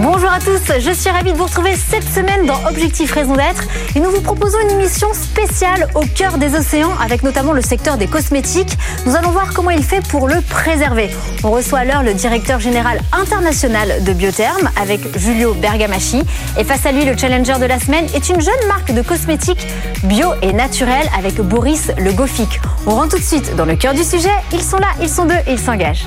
Bonjour à tous, je suis ravie de vous retrouver cette semaine dans Objectif Raison d'être et nous vous proposons une émission spéciale au cœur des océans avec notamment le secteur des cosmétiques. Nous allons voir comment il fait pour le préserver. On reçoit alors le directeur général international de Biotherm avec Julio Bergamaschi et face à lui le challenger de la semaine est une jeune marque de cosmétiques bio et naturelle avec Boris Le Gofic. On rentre tout de suite dans le cœur du sujet, ils sont là, ils sont deux et ils s'engagent.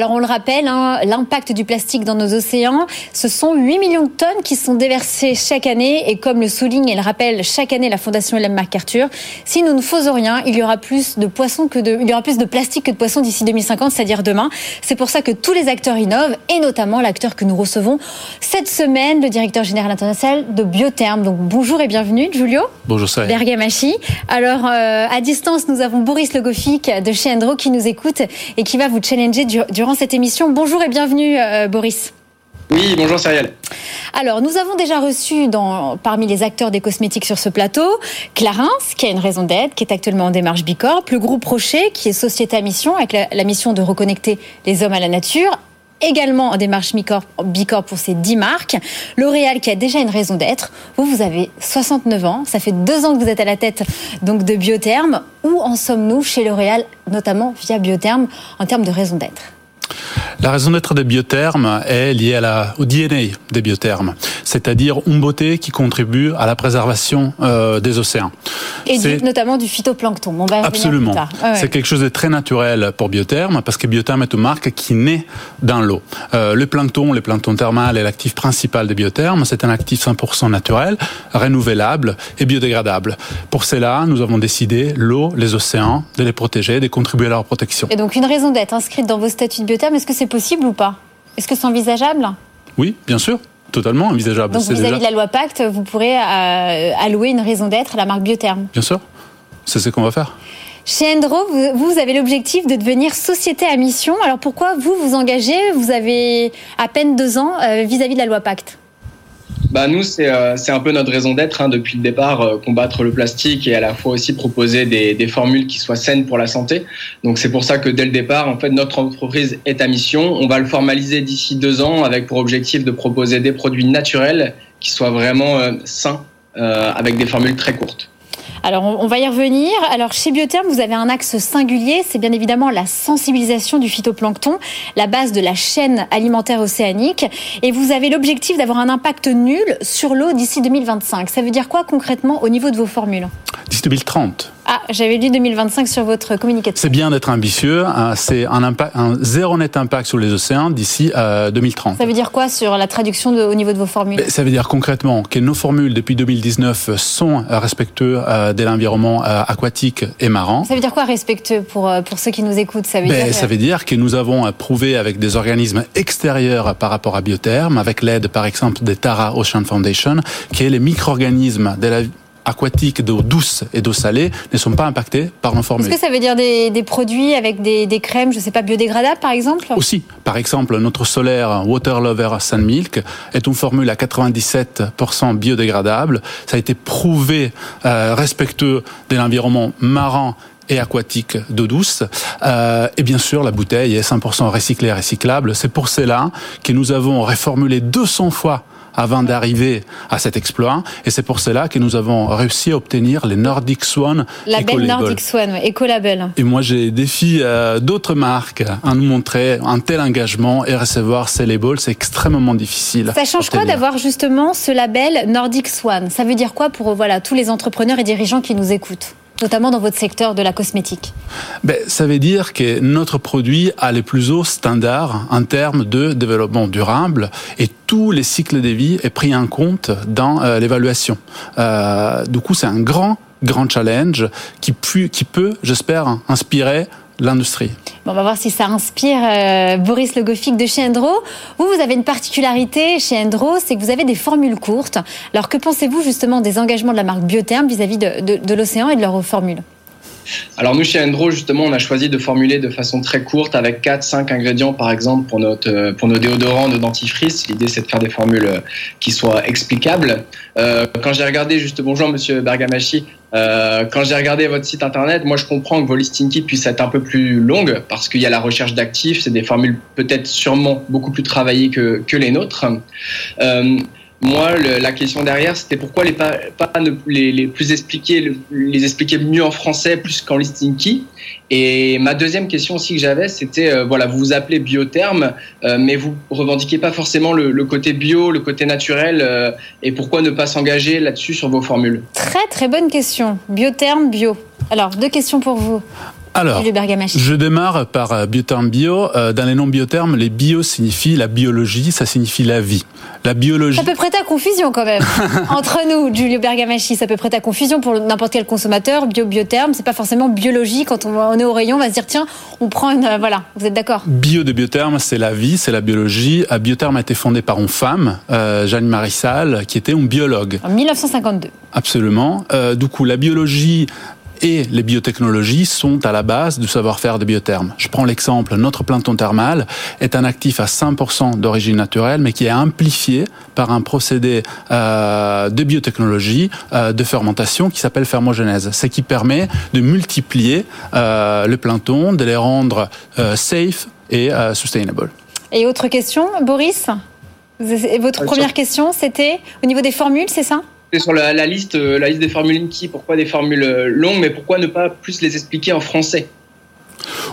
Alors on le rappelle, hein, l'impact du plastique dans nos océans, ce sont 8 millions de tonnes qui sont déversées chaque année et comme le souligne et le rappelle chaque année la Fondation Ellen MacArthur, si nous ne faisons rien, il y aura plus de poissons que de, il y aura plus de plastique que de poissons d'ici 2050, c'est-à-dire demain. C'est pour ça que tous les acteurs innovent et notamment l'acteur que nous recevons cette semaine, le directeur général international de Biotherm. Donc bonjour et bienvenue, Giulio. Bonjour Sarah. Bergamachi. Alors euh, à distance, nous avons Boris Legofic de chez Endro qui nous écoute et qui va vous challenger durant cette émission. Bonjour et bienvenue, euh, Boris. Oui, bonjour Cyrielle. Alors, nous avons déjà reçu dans, parmi les acteurs des cosmétiques sur ce plateau Clarins, qui a une raison d'être, qui est actuellement en démarche Bicorp, le groupe Rocher, qui est société à mission, avec la, la mission de reconnecter les hommes à la nature, également en démarche Bicorp pour ces 10 marques. L'Oréal qui a déjà une raison d'être. Vous, vous avez 69 ans. Ça fait deux ans que vous êtes à la tête donc de Biotherm. Où en sommes-nous chez L'Oréal, notamment via Biotherm, en termes de raison d'être? La raison d'être des biothermes est liée à la, au DNA des biothermes, c'est-à-dire une beauté qui contribue à la préservation euh, des océans. Et du, notamment du phytoplancton. On va Absolument. Ouais, C'est quelque chose de très naturel pour biotherme parce que biotherme est une marque qui naît dans l'eau. Euh, le plancton, le plancton thermal est l'actif principal des biothermes. C'est un actif 100% naturel, renouvelable et biodégradable. Pour cela, nous avons décidé l'eau, les océans, de les protéger, de contribuer à leur protection. Et donc une raison d'être inscrite dans vos statuts de biotherme, est-ce que c'est possible ou pas Est-ce que c'est envisageable Oui, bien sûr. Totalement envisageable. Donc vis-à-vis de la loi Pacte, vous pourrez euh, allouer une raison d'être à la marque Biotherm Bien sûr. C'est ce qu'on va faire. Chez Endro, vous, vous avez l'objectif de devenir société à mission. Alors pourquoi vous vous engagez? Vous avez à peine deux ans euh, vis-à-vis de la loi Pacte bah nous, c'est euh, un peu notre raison d'être hein, depuis le départ, euh, combattre le plastique et à la fois aussi proposer des, des formules qui soient saines pour la santé. Donc c'est pour ça que dès le départ, en fait, notre entreprise est à mission. On va le formaliser d'ici deux ans avec pour objectif de proposer des produits naturels qui soient vraiment euh, sains, euh, avec des formules très courtes. Alors, on va y revenir. Alors, chez Biotherm, vous avez un axe singulier, c'est bien évidemment la sensibilisation du phytoplancton, la base de la chaîne alimentaire océanique. Et vous avez l'objectif d'avoir un impact nul sur l'eau d'ici 2025. Ça veut dire quoi concrètement au niveau de vos formules? D'ici 2030. Ah, j'avais lu 2025 sur votre communication. C'est bien d'être ambitieux. Hein. C'est un, impact, un zéro net impact sur les océans d'ici euh, 2030. Ça veut dire quoi sur la traduction de, au niveau de vos formules? Ça veut dire concrètement que nos formules depuis 2019 sont respectueuses euh, de l'environnement euh, aquatique et marin. Ça veut dire quoi respectueux pour, euh, pour ceux qui nous écoutent? Ça veut, ben, dire... ça veut dire que nous avons prouvé avec des organismes extérieurs par rapport à Biotherm, avec l'aide par exemple des Tara Ocean Foundation, que les micro-organismes de la aquatiques d'eau douce et d'eau salée ne sont pas impactés par nos formules. Est-ce que ça veut dire des, des produits avec des, des, crèmes, je ne sais pas, biodégradables par exemple? Aussi. Par exemple, notre solaire Water Lover Sun Milk est une formule à 97% biodégradable. Ça a été prouvé euh, respectueux de l'environnement marin et aquatique d'eau douce. Euh, et bien sûr, la bouteille est 100% recyclée et recyclable. C'est pour cela que nous avons reformulé 200 fois avant d'arriver à cet exploit. Et c'est pour cela que nous avons réussi à obtenir les Nordic Swan Label Nordic Swan, ouais, Ecolabel. Et moi, j'ai défi euh, d'autres marques à nous montrer un tel engagement et recevoir ces labels. C'est extrêmement difficile. Ça change quoi d'avoir justement ce label Nordic Swan? Ça veut dire quoi pour voilà tous les entrepreneurs et dirigeants qui nous écoutent? Notamment dans votre secteur de la cosmétique ben, Ça veut dire que notre produit a les plus hauts standards en termes de développement durable et tous les cycles de vie est pris en compte dans euh, l'évaluation. Euh, du coup, c'est un grand, grand challenge qui, peut, j'espère, inspirer l'industrie. On va voir si ça inspire euh, Boris Logofic de chez Endro. Vous, vous avez une particularité chez Endro, c'est que vous avez des formules courtes. Alors, que pensez-vous justement des engagements de la marque Biotherm vis-à-vis de, de l'océan et de leurs formules Alors nous chez Endro justement on a choisi de formuler de façon très courte avec 4-5 ingrédients par exemple pour, pour nos déodorants, nos dentifrices. L'idée c'est de faire des formules qui soient explicables. Euh, quand j'ai regardé juste bonjour Monsieur Bergamachi, euh, quand j'ai regardé votre site internet, moi je comprends que vos listing kits puissent être un peu plus longues parce qu'il y a la recherche d'actifs, c'est des formules peut-être sûrement beaucoup plus travaillées que, les nôtres. Euh, moi, la question derrière, c'était pourquoi les pas, les, plus expliquer, les expliquer mieux en français plus qu'en listing key? Et ma deuxième question aussi que j'avais, c'était euh, voilà, vous vous appelez biotherme, euh, mais vous revendiquez pas forcément le, le côté bio, le côté naturel. Euh, et pourquoi ne pas s'engager là-dessus sur vos formules? Très très bonne question. Biotherme, bio. Alors deux questions pour vous. Alors, je démarre par euh, biotherme bio. Euh, dans les noms biothermes, les bio signifient la biologie, ça signifie la vie. La biologie. Ça peut prêter à confusion quand même. Entre nous, Giulio Bergamaschi, ça peut prêter à confusion pour n'importe quel consommateur. Bio, biotherme, c'est pas forcément biologie. Quand on est au rayon, on va se dire tiens, on prend une. Euh, voilà, vous êtes d'accord? Bio de biotherme, c'est la vie, c'est la biologie. Biotherme a été fondé par une femme, Jeanne Marissal, qui était une biologue. En 1952. Absolument. du coup, la biologie et les biotechnologies sont à la base du savoir-faire des biothermes. Je prends l'exemple, notre planton thermal est un actif à 100% d'origine naturelle, mais qui est amplifié par un procédé euh, de biotechnologie euh, de fermentation qui s'appelle fermogenèse, ce qui permet de multiplier euh, le planton, de les rendre euh, safe et euh, sustainable. Et autre question, Boris? Votre première question, c'était au niveau des formules, c'est ça? Sur la, la, liste, euh, la liste des formules Inky, pourquoi des formules euh, longues, mais pourquoi ne pas plus les expliquer en français?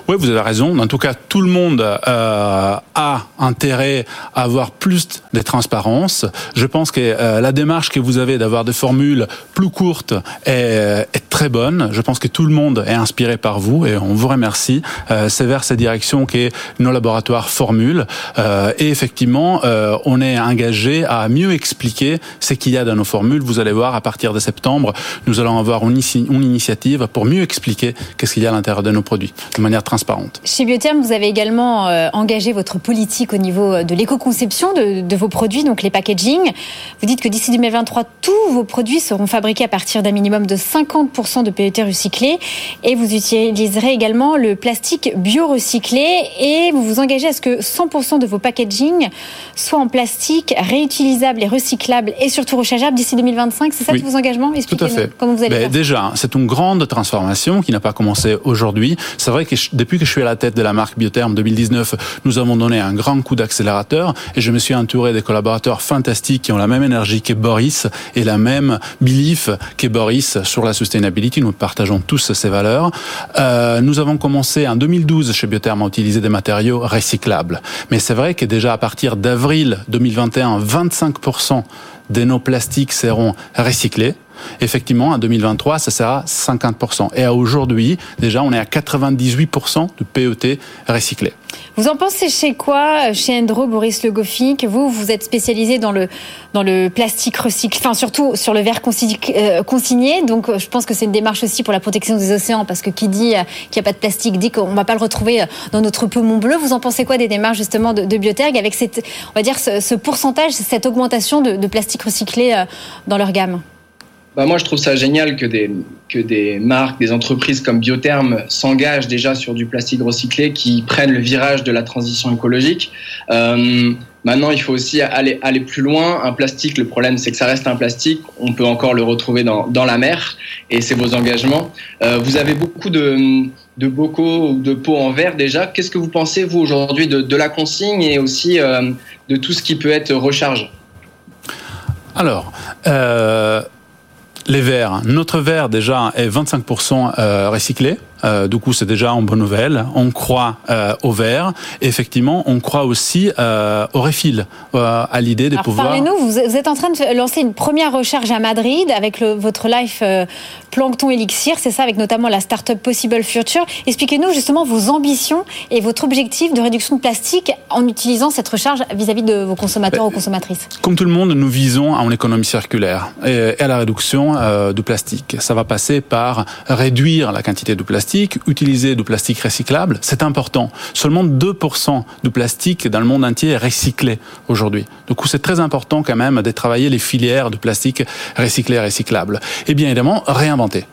Oui, vous avez raison. En tout cas, tout le monde euh, a intérêt à avoir plus de transparence. Je pense que euh, la démarche que vous avez d'avoir des formules plus courtes est, est, très bonne. Je pense que tout le monde est inspiré par vous et on vous remercie. Euh, C'est vers cette direction que nos laboratoires formulent. Euh, et effectivement, euh, on est engagé à mieux expliquer ce qu'il y a dans nos formules. Vous allez voir, à partir de septembre, nous allons avoir une, une initiative pour mieux expliquer qu'est-ce qu'il y a à l'intérieur de nos produits de manière transparente. Chez Biotherm, vous avez également euh, engagé votre politique au niveau euh, de l'éco-conception de, de, vos produits, donc les packaging. Vous dites que d'ici 2023, tous vos produits seront fabriqués à partir d'un minimum de 50% de PET recyclé et vous utiliserez également le plastique bio-recyclé et vous vous engagez à ce que 100% de vos packaging soient en plastique réutilisable et recyclable et surtout rechargeable d'ici 2025. C'est ça oui, tous vos engagements? Tout à fait. Comment vous allez ben, Déjà, c'est une grande transformation qui n'a pas commencé aujourd'hui. C'est vrai que depuis que je suis à la tête de la marque Biotherm 2019, nous avons donné un grand coup d'accélérateur et je me suis entouré des collaborateurs fantastiques qui ont la même énergie que Boris et la même belief que Boris sur la sustainability. Nous partageons tous ces valeurs. Euh, nous avons commencé en 2012 chez Biotherm à utiliser des matériaux recyclables. Mais c'est vrai que déjà à partir d'avril 2021, 25% de nos plastiques seront recyclés. Effectivement, en 2023, ça sera 50%. Et à aujourd'hui, déjà, on est à 98% de PET recyclé. Vous en pensez chez quoi, chez Endro, Boris Le Goffin, que vous, vous êtes spécialisé dans le, dans le plastique recyclé, enfin surtout sur le verre euh, consigné. Donc je pense que c'est une démarche aussi pour la protection des océans, parce que qui dit qu'il n'y a pas de plastique dit qu'on ne va pas le retrouver dans notre poumon bleu. Vous en pensez quoi des démarches justement de, de Bioterg avec cette, on va dire, ce, ce pourcentage, cette augmentation de, plastique recyclé euh, dans leur gamme? Bah moi, je trouve ça génial que des, que des marques, des entreprises comme Biotherm s'engagent déjà sur du plastique recyclé, qui prennent le virage de la transition écologique. Euh, maintenant, il faut aussi aller, aller plus loin. Un plastique, le problème, c'est que ça reste un plastique. On peut encore le retrouver dans, dans la mer, et c'est vos engagements. Euh, vous avez beaucoup de, de bocaux ou de pots en verre déjà. Qu'est-ce que vous pensez, vous, aujourd'hui, de, de la consigne et aussi euh, de tout ce qui peut être recharge? Alors, les verres. Notre verre déjà est 25% euh, recyclé. Euh, du coup, c'est déjà une bonne nouvelle. On croit euh, au verre. effectivement, on croit aussi euh, au refill, à l'idée de Alors, pouvoir. Parlez-nous. Vous êtes en train de lancer une première recherche à Madrid avec le, votre Life Plankton Elixir. C'est ça, avec notamment la start-up Possible Future. Expliquez-nous justement vos ambitions et votre objectif de réduction de plastique en utilisant cette recharge vis-à-vis -vis de vos consommateurs ou consommatrices. Comme tout le monde, nous visons à une économie circulaire et à la réduction du plastique. Ça va passer par réduire la quantité de plastique plastique, utiliser du plastique recyclable, c'est important. Seulement 2% du plastique dans le monde entier est recyclé aujourd'hui. Du coup, c'est très important quand même de travailler les filières de plastique recyclé et recyclable. Et bien évidemment, réinventer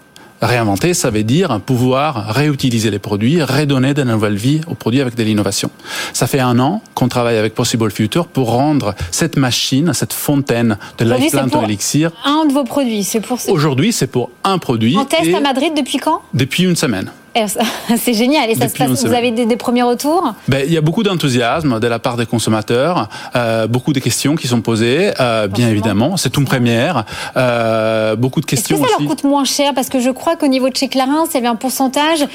Réinventer, ça veut dire pouvoir réutiliser les produits, redonner de nouvelles vies aux produits avec de l'innovation. Ça fait un an qu'on travaille avec Possible Future pour rendre cette machine, cette fontaine de Life Plant Elixir. Un de vos produits, c'est pour. Aujourd'hui, c'est pour un produit. En test à Madrid depuis quand? Depuis une semaine. Eh, c'est génial. Et ça se passe, vous avez des, premiers retours? Ben, Il y a beaucoup d'enthousiasme de la part des consommateurs, euh, beaucoup de questions qui sont posées, euh, bien évidemment. C'est une première. Euh, beaucoup de questions. Est-ce que ça leur coûte moins cher? Parce que je crois qu'au niveau de chez Clarins, il y avait un pourcentage.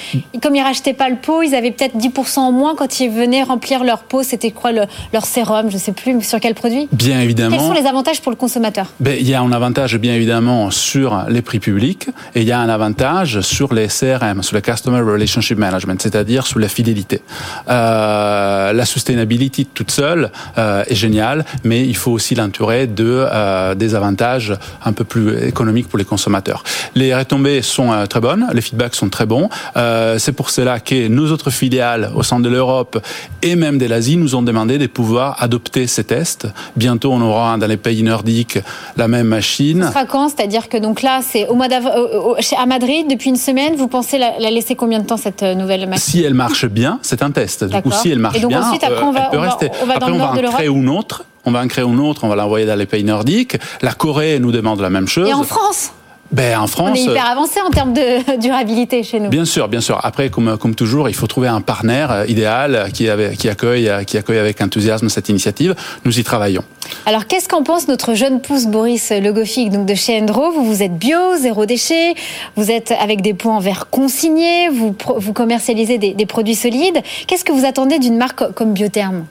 comme ils rachetaient pas le pot, ils avaient peut-être 10% en moins quand ils venaient remplir leur pot. C'était quoi leur sérum? Je sais plus sur quel produit? Bien évidemment. Quels sont les avantages pour le consommateur? Ben, Il y a un avantage bien évidemment sur les prix publics et il y a un avantage sur les CRM, sur les customers Relationship Management, c'est-à-dire sous la fidélité. Euh, la sustainability toute seule euh, est géniale, mais il faut aussi l'entourer de euh, des avantages un peu plus économiques pour les consommateurs. Les retombées sont euh, très bonnes, les feedbacks sont très bons. Euh, c'est pour cela que nos autres filiales au sein de l'Europe et même de l'Asie nous ont demandé de pouvoir adopter ces tests. Bientôt, on aura dans les pays nordiques la même machine. Ce sera C'est-à-dire que donc là, c'est au mois à Madrid depuis une semaine. Vous pensez la, la laisser combien de temps cette euh, nouvelle machine Si elle marche bien, c'est un test. Du coup, si elle marche et donc bien, ensuite, après, on va, elle peut rester. On va, après, dans on le va de en créer une autre. On va en créer une autre. On va l'envoyer dans les pays nordiques. La Corée nous demande la même chose. Et en France ben, en France, on est hyper avancé en termes de durabilité chez nous. Bien sûr, bien sûr. Après, comme, comme toujours, il faut trouver un partenaire euh, idéal qui, avait, qui, accueille, qui accueille avec enthousiasme cette initiative. Nous y travaillons. Alors, qu'est-ce qu'en pense notre jeune pousse Boris Logofic donc de chez Endro Vous, vous êtes bio, zéro déchet, vous êtes avec des pots en verre consignés, vous, vous commercialisez des, des produits solides. Qu'est-ce que vous attendez d'une marque comme Biotherme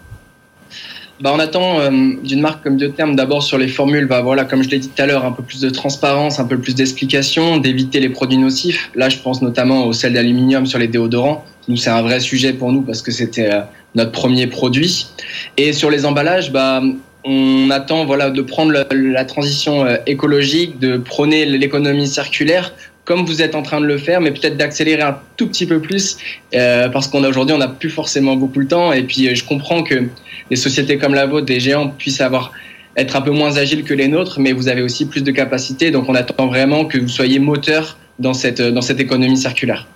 bah, on attend euh, d'une marque comme Biotherm d'abord sur les formules, bah, voilà, comme je l'ai dit tout à l'heure, un peu plus de transparence, un peu plus d'explication, d'éviter les produits nocifs. Là, je pense notamment au sel d'aluminium sur les déodorants. Nous, c'est un vrai sujet pour nous parce que c'était euh, notre premier produit. Et sur les emballages, bah, on attend voilà de prendre la, transition euh, écologique, de prôner l'économie circulaire comme vous êtes en train de le faire, mais peut-être d'accélérer un tout petit peu plus, euh, parce qu'on a aujourd'hui, on n'a plus forcément beaucoup de temps. Et puis, je comprends que des sociétés comme la vôtre, des géants, puissent avoir être un peu moins agiles que les nôtres, mais vous avez aussi plus de capacité. Donc, on attend vraiment que vous soyez moteur dans cette, dans cette économie circulaire.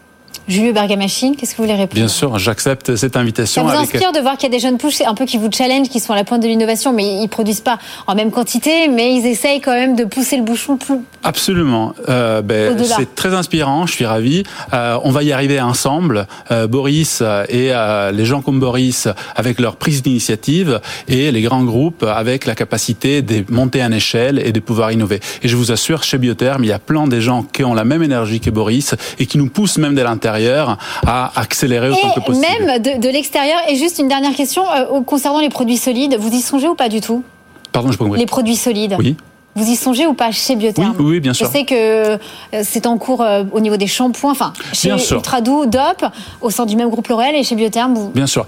Julio Bergamachine, qu'est-ce que vous voulez répondre Bien sûr, j'accepte cette invitation. Ça vous inspire de voir qu'il y a des jeunes pousses un peu qui vous challenge, qui sont à la pointe de l'innovation, mais ils produisent pas en même quantité, mais ils essayent quand même de pousser le bouchon plus. Absolument. Euh, ben, c'est très inspirant. Je suis ravi. Euh, on va y arriver ensemble. Euh, Boris et euh, les gens comme Boris avec leur prise d'initiative et les grands groupes avec la capacité de monter en échelle et de pouvoir innover. Et je vous assure, chez Biotherm, il y a plein de gens qui ont la même énergie que Boris et qui nous poussent même de l'intérieur à accélérer autant que possible. Même de, de l'extérieur. Et juste une dernière question euh, concernant les produits solides. Vous y songez ou pas du tout? Pardon, je peux Les produits solides. Oui. Vous y songez ou pas chez Biotherm oui, oui, bien sûr. Je sais que euh, c'est en cours euh, au niveau des shampoings, enfin chez Ultradou, DOP, au sein du même groupe L'Oréal et chez Biotherm. Vous... Bien sûr,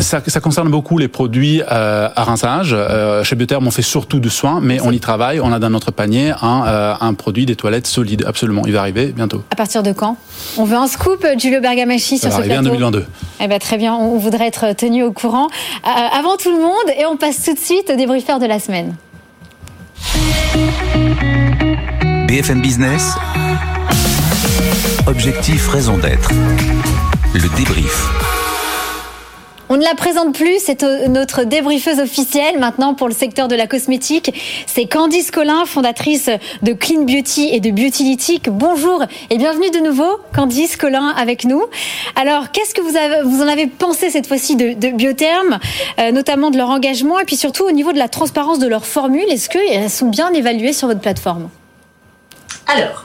ça, ça, concerne beaucoup les produits euh, à rinçage. Euh, chez Biotherm, on fait surtout du soin, mais on y travaille. On a dans notre panier un, euh, un produit des toilettes solides. Absolument, il va arriver bientôt. À partir de quand? On veut un scoop, Giulio Bergamaschi, sur ce plateau. en 2022. Eh ben, très bien, on voudrait être tenu au courant avant tout le monde et on passe tout de suite au débriefeur de la semaine. BFM Business. Objectif, raison d'être. Le débrief. On ne la présente plus, c'est notre débriefeuse officielle maintenant pour le secteur de la cosmétique. C'est Candice Collin, fondatrice de Clean Beauty et de Beautylytic. Bonjour et bienvenue de nouveau, Candice Collin avec nous. Alors, qu'est-ce que vous, en avez pensé cette fois-ci de, Biotherm, euh, notamment de leur engagement et puis surtout au niveau de la transparence de leurs formules? Est-ce qu'elles sont bien évaluées sur votre plateforme? Alors,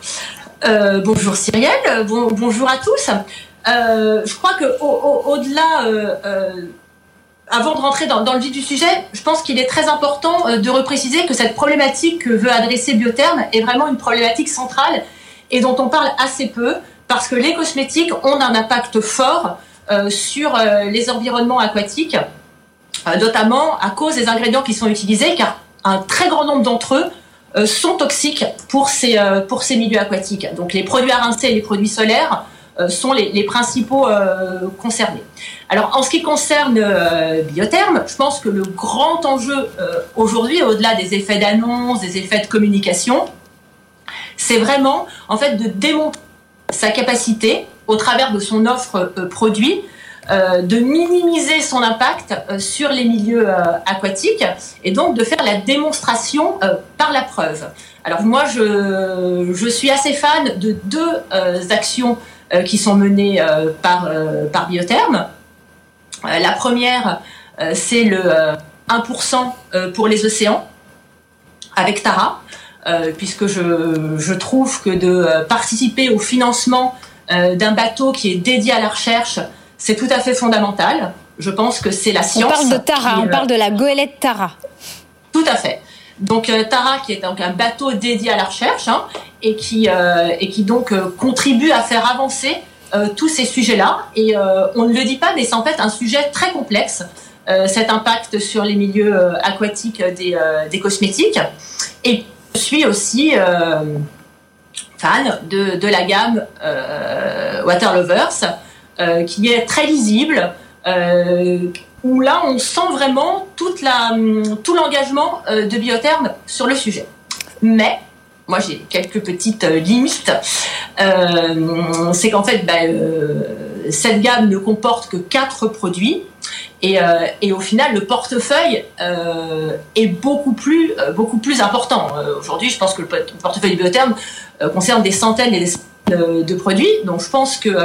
euh, bonjour Cyrielle, bon, bonjour à tous. Euh, je crois que au-delà, euh, euh, avant de rentrer dans, le vif du sujet, je pense qu'il est très important de repréciser que cette problématique que veut adresser Biotherm est vraiment une problématique centrale et dont on parle assez peu parce que les cosmétiques ont un impact fort sur les environnements aquatiques, notamment à cause des ingrédients qui sont utilisés, car un très grand nombre d'entre eux sont toxiques pour ces, pour ces milieux aquatiques. Donc les produits à rincer et les produits solaires sont les, principaux euh, concernés. Alors en ce qui concerne euh, Biotherm, je pense que le grand enjeu aujourd'hui, au-delà des effets d'annonce, des effets de communication, c'est vraiment en fait de démontrer sa capacité, au travers de son offre produit, de minimiser son impact sur les milieux aquatiques et donc de faire la démonstration par la preuve. Alors moi, je suis assez fan de deux actions qui sont menées par, par Biotherme. la première, c'est le 1% pour les océans avec Tara. Euh, puisque je, je, trouve que de euh, participer au financement euh, d'un bateau qui est dédié à la recherche, c'est tout à fait fondamental. Je pense que c'est la science. On parle de Tara, on parle de la goélette Tara. Tout à fait. Donc Tara, qui est donc un bateau dédié à la recherche hein, et qui et qui donc contribue à faire avancer tous ces sujets-là. Et on ne le dit pas, mais c'est en fait un sujet très complexe. cet impact sur les milieux aquatiques des, cosmétiques. Et je suis aussi euh, fan de, la gamme euh, Water Lovers, euh, qui est très lisible, où là on sent vraiment la, tout l'engagement de Biotherme sur le sujet. Mais moi j'ai quelques petites limites. c'est qu'en fait, bah, cette gamme ne comporte que quatre produits. Et, euh, au final, le portefeuille euh, est beaucoup plus, euh, important. Aujourd'hui, je pense que le portefeuille Biotherm concerne des centaines et des de produits. Donc, je pense qu'il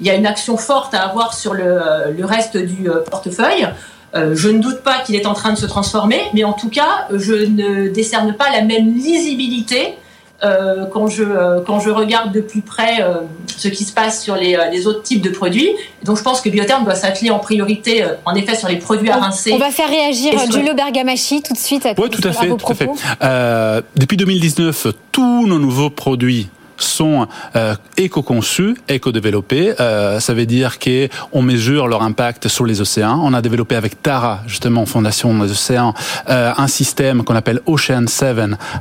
y a une action forte à avoir sur le, le reste du portefeuille. je ne doute pas qu'il est en train de se transformer, mais en tout cas, je ne décerne pas la même lisibilité euh, quand, je, euh, quand je regarde de plus près euh, ce qui se passe sur les, les, autres types de produits. Donc je pense que Biotherm doit s'atteler en priorité, en effet, sur les produits à rincer. On va faire réagir Giulio Bergamachi tout de suite. Oui, tout à fait. Tout à fait. depuis 2019, tous nos nouveaux produits sont euh, éco-conçus, éco-développés. Euh, ça veut dire qu'on mesure leur impact sur les océans. On a développé avec Tara, justement, Fondation des océans, euh, un système qu'on appelle Ocean 7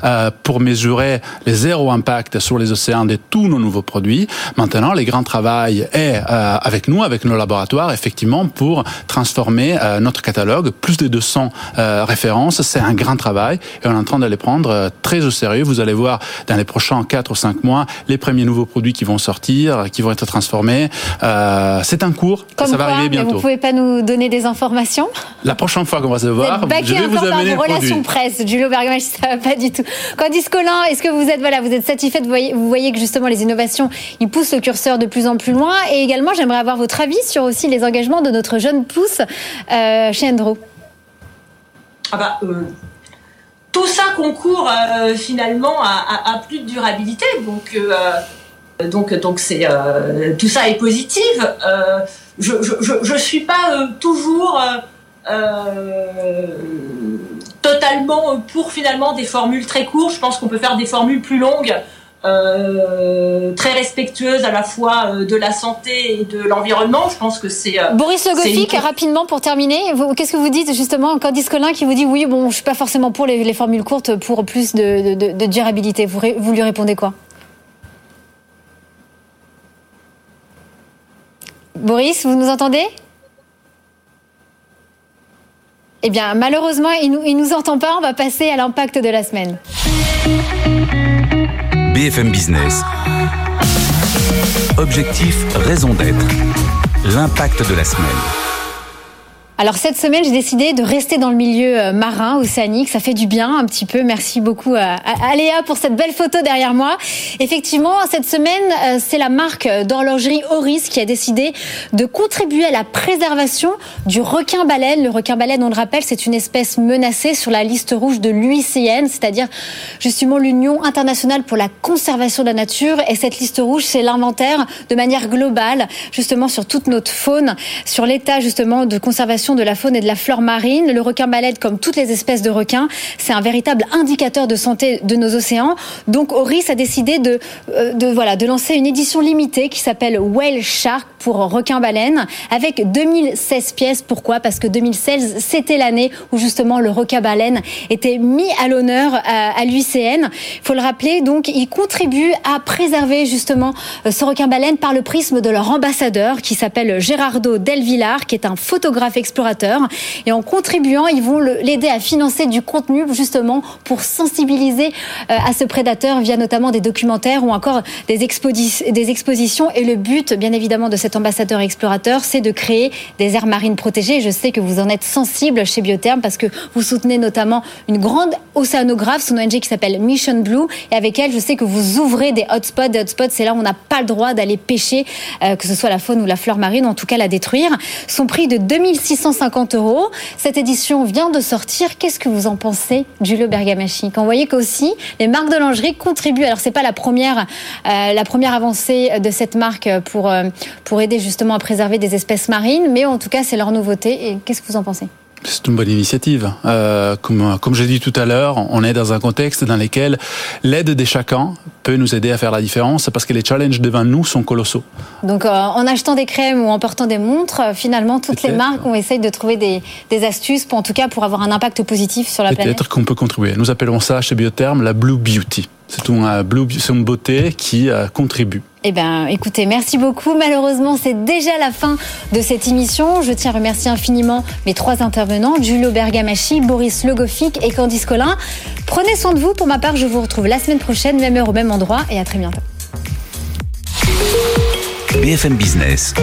euh, pour mesurer les zéro impact sur les océans de tous nos nouveaux produits. Maintenant, les grands travail est euh, avec nous, avec nos laboratoires, effectivement, pour transformer euh, notre catalogue. Plus de 200 références, c'est un grand travail et on est en train de les prendre très au sérieux. Vous allez voir dans les prochains 4 ou 5 mois les premiers nouveaux produits qui vont sortir, qui vont être transformés. Euh, c'est un cours, Comme ça va arriver bientôt. Vous pouvez pas nous donner des informations La prochaine fois qu'on va se voir, je vais vous amener par relations presse. Julio Bergamaschi, ça va pas du tout. Candice Collin, est-ce que vous êtes voilà, vous êtes satisfait vous voyez, vous voyez que justement les innovations, ils poussent le curseur de plus en plus loin. Et également, j'aimerais avoir votre avis sur aussi les engagements de notre jeune pousse euh, chez Endro. Ah bah, euh, tout ça concourt euh, finalement à, plus de durabilité. Donc, euh, euh, tout ça est positif. je, je, suis pas toujours totalement pour finalement des formules très courtes. Je pense qu'on peut faire des formules plus longues euh, très respectueuse à la fois euh, de la santé et de l'environnement. Je pense que c'est. Euh, Boris Le rapidement pour terminer, qu'est-ce que vous dites justement Candice Colin qui vous dit oui, bon, je suis pas forcément pour les, formules courtes pour plus de, durabilité. Vous, vous lui répondez quoi? Boris, vous nous entendez? Eh bien, malheureusement, il ne nous, nous entend pas. On va passer à l'impact de la semaine. BFM Business. Objectif, raison d'être. L'impact de la semaine. Alors cette semaine, j'ai décidé de rester dans le milieu euh, marin, océanique. Ça fait du bien un petit peu. Merci beaucoup à, Léa pour cette belle photo derrière moi. Effectivement, cette semaine, euh, c'est la marque d'horlogerie Oris qui a décidé de contribuer à la préservation du requin-baleine. Le requin-baleine, on le rappelle, c'est une espèce menacée sur la liste rouge de l'UICN, c'est-à-dire justement l'Union internationale pour la conservation de la nature. Et cette liste rouge, c'est l'inventaire de manière globale, justement sur toute notre faune, sur l'état justement de conservation de la faune et de la flore marine. Le requin balède, comme toutes les espèces de requins, c'est un véritable indicateur de santé de nos océans. Donc Oris a décidé euh, de lancer une édition limitée qui s'appelle Whale Shark pour requin-baleine avec 2016 pièces. Pourquoi? Parce que 2016, c'était l'année où justement le requin-baleine était mis à l'honneur à, l'UCN. Il faut le rappeler, donc, ils contribuent à préserver justement euh, ce requin-baleine par le prisme de leur ambassadeur qui s'appelle Gérardo Del Villar, qui est un photographe explorateur. Et en contribuant, ils vont l'aider à financer du contenu justement pour sensibiliser euh, à ce prédateur via notamment des documentaires ou encore des, expositions. Et le but, bien évidemment, de ambassadeur explorateur, c'est de créer des aires marines protégées. Je sais que vous en êtes sensible chez Biotherm parce que vous soutenez notamment une grande océanographe, son ONG qui s'appelle Mission Blue. Et avec elle, je sais que vous ouvrez des hotspots. Des hotspots, c'est là où on n'a pas le droit d'aller pêcher, euh, que ce soit la faune ou la fleur marine, en tout cas la détruire. Son prix de 2650 euros. Cette édition vient de sortir. Qu'est-ce que vous en pensez, Giulio Bergamaschi Quand vous voyez qu'aussi les marques de lingerie contribuent. Alors c'est pas la première, euh, la première avancée de cette marque pour euh, pour aider justement à préserver des espèces marines, mais en tout cas c'est leur nouveauté. Et qu'est-ce que vous en pensez? C'est une bonne initiative. Euh, comme, comme j'ai dit tout à l'heure, on est dans un contexte dans lequel l'aide des chacun peut nous aider à faire la différence parce que les challenges devant nous sont colossaux. Donc euh, en achetant des crèmes ou en portant des montres, euh, finalement toutes les marques ont essayé de trouver des, des, astuces pour en tout cas pour avoir un impact positif sur la planète. Peut-être qu'on peut contribuer. Nous appelons ça chez Biotherm la Blue Beauty. C'est une, blue, une beauté qui euh, contribue. Eh bien, écoutez, merci beaucoup. Malheureusement, c'est déjà la fin de cette émission. Je tiens à remercier infiniment mes trois intervenants, Giulio Bergamaschi, Boris Logofic et Candice Collin. Prenez soin de vous. Pour ma part, je vous retrouve la semaine prochaine, même heure au même endroit, et à très bientôt. BFM Business.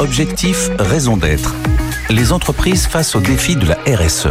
Objectif, raison d'être. Les entreprises face aux défis de la RSE.